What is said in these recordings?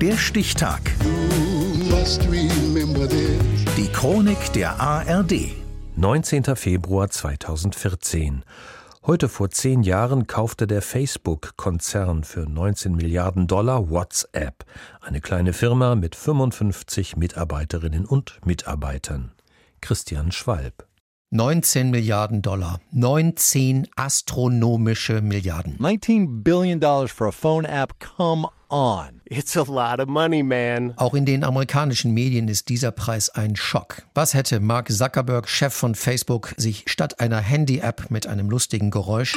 Der Stichtag. Die Chronik der ARD. 19. Februar 2014. Heute vor zehn Jahren kaufte der Facebook-Konzern für 19 Milliarden Dollar WhatsApp, eine kleine Firma mit 55 Mitarbeiterinnen und Mitarbeitern. Christian Schwalb. 19 Milliarden Dollar. 19 astronomische Milliarden. 19 billion dollars for a phone app. Come on. It's a lot of money, man. Auch in den amerikanischen Medien ist dieser Preis ein Schock. Was hätte Mark Zuckerberg, Chef von Facebook, sich statt einer Handy-App mit einem lustigen Geräusch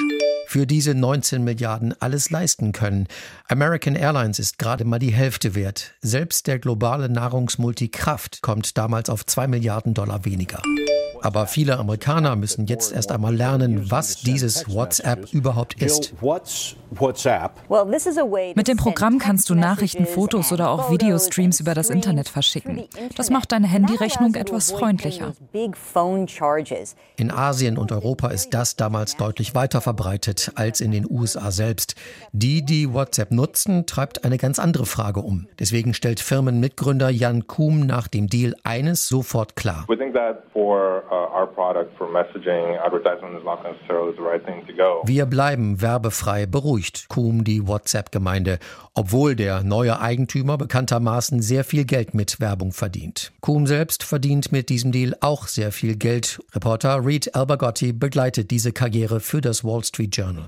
für diese 19 Milliarden alles leisten können. American Airlines ist gerade mal die Hälfte wert. Selbst der globale Nahrungsmulti Kraft kommt damals auf 2 Milliarden Dollar weniger. Aber viele Amerikaner müssen jetzt erst einmal lernen, was dieses WhatsApp überhaupt ist. Mit dem Programm kannst du Nachrichten, Fotos oder auch Videostreams über das Internet verschicken. Das macht deine Handyrechnung etwas freundlicher. In Asien und Europa ist das damals deutlich weiter verbreitet als in den USA selbst. Die, die WhatsApp nutzen, treibt eine ganz andere Frage um. Deswegen stellt Firmenmitgründer Jan Kuhm nach dem Deal eines sofort klar. Wir bleiben werbefrei beruhigt, Kuhm die WhatsApp-Gemeinde, obwohl der neue Eigentümer bekanntermaßen sehr viel Geld mit Werbung verdient. Kuhm selbst verdient mit diesem Deal auch sehr viel Geld. Reporter Reed Albergotti begleitet diese Karriere für das Wall Street Journal.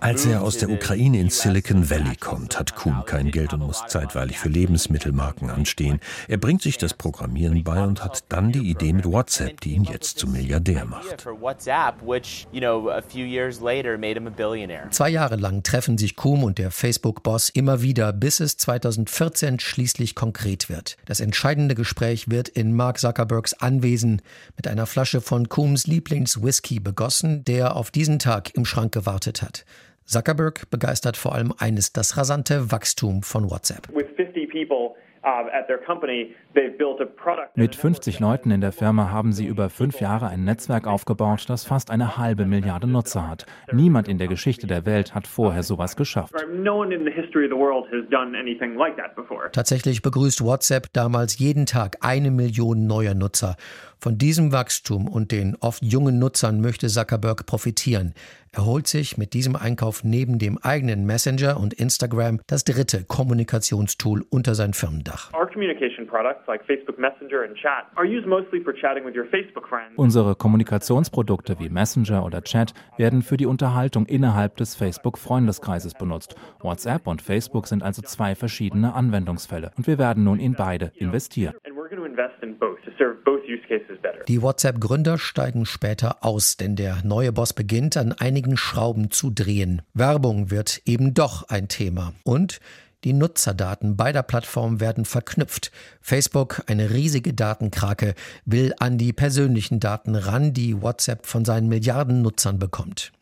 Als er aus der Ukraine ins Silicon Valley kommt, hat Kuhm kein Geld und muss zeitweilig für Lebensmittelmarken anstehen. Er bringt sich das Programmieren bei und hat dann die Idee mit WhatsApp, die ihn jetzt zum Milliardär macht. Zwei Jahre lang treffen sich Kuhm und der Facebook-Boss immer wieder, bis es 2014 schließlich konkret wird. Das entscheidende Gespräch wird in Mark Zuckerbergs Anwesen mit einer Flasche von Kuhms Lieblingswhisky begossen, der auf diesen Tag im Schrank gewartet hat. Zuckerberg begeistert vor allem eines, das rasante Wachstum von WhatsApp. Mit 50 Leuten in der Firma haben sie über fünf Jahre ein Netzwerk aufgebaut, das fast eine halbe Milliarde Nutzer hat. Niemand in der Geschichte der Welt hat vorher sowas geschafft. Tatsächlich begrüßt WhatsApp damals jeden Tag eine Million neuer Nutzer. Von diesem Wachstum und den oft jungen Nutzern möchte Zuckerberg profitieren. Er holt sich mit diesem Einkauf neben dem eigenen Messenger und Instagram das dritte Kommunikationstool unter sein Firmendach. Unsere Kommunikationsprodukte wie Messenger oder Chat werden für die Unterhaltung innerhalb des Facebook-Freundeskreises benutzt. WhatsApp und Facebook sind also zwei verschiedene Anwendungsfälle und wir werden nun in beide investieren. Die WhatsApp-Gründer steigen später aus, denn der neue Boss beginnt an einigen Schrauben zu drehen. Werbung wird eben doch ein Thema. Und die Nutzerdaten beider Plattformen werden verknüpft. Facebook, eine riesige Datenkrake, will an die persönlichen Daten ran, die WhatsApp von seinen Milliarden Nutzern bekommt.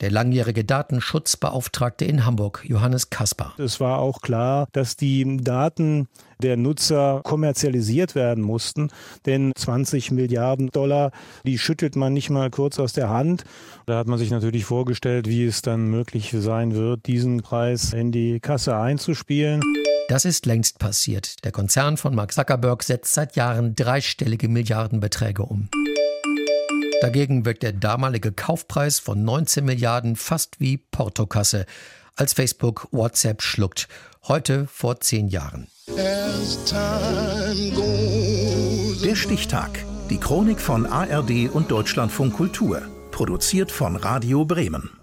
Der langjährige Datenschutzbeauftragte in Hamburg, Johannes Kasper. Es war auch klar, dass die Daten der Nutzer kommerzialisiert werden mussten, denn 20 Milliarden Dollar, die schüttelt man nicht mal kurz aus der Hand. Da hat man sich natürlich vorgestellt, wie es dann möglich sein wird, diesen Preis in die Kasse einzuspielen. Das ist längst passiert. Der Konzern von Mark Zuckerberg setzt seit Jahren dreistellige Milliardenbeträge um. Dagegen wirkt der damalige Kaufpreis von 19 Milliarden fast wie Portokasse, als Facebook WhatsApp schluckt. Heute vor zehn Jahren. Der Stichtag. Die Chronik von ARD und Deutschlandfunk Kultur. Produziert von Radio Bremen.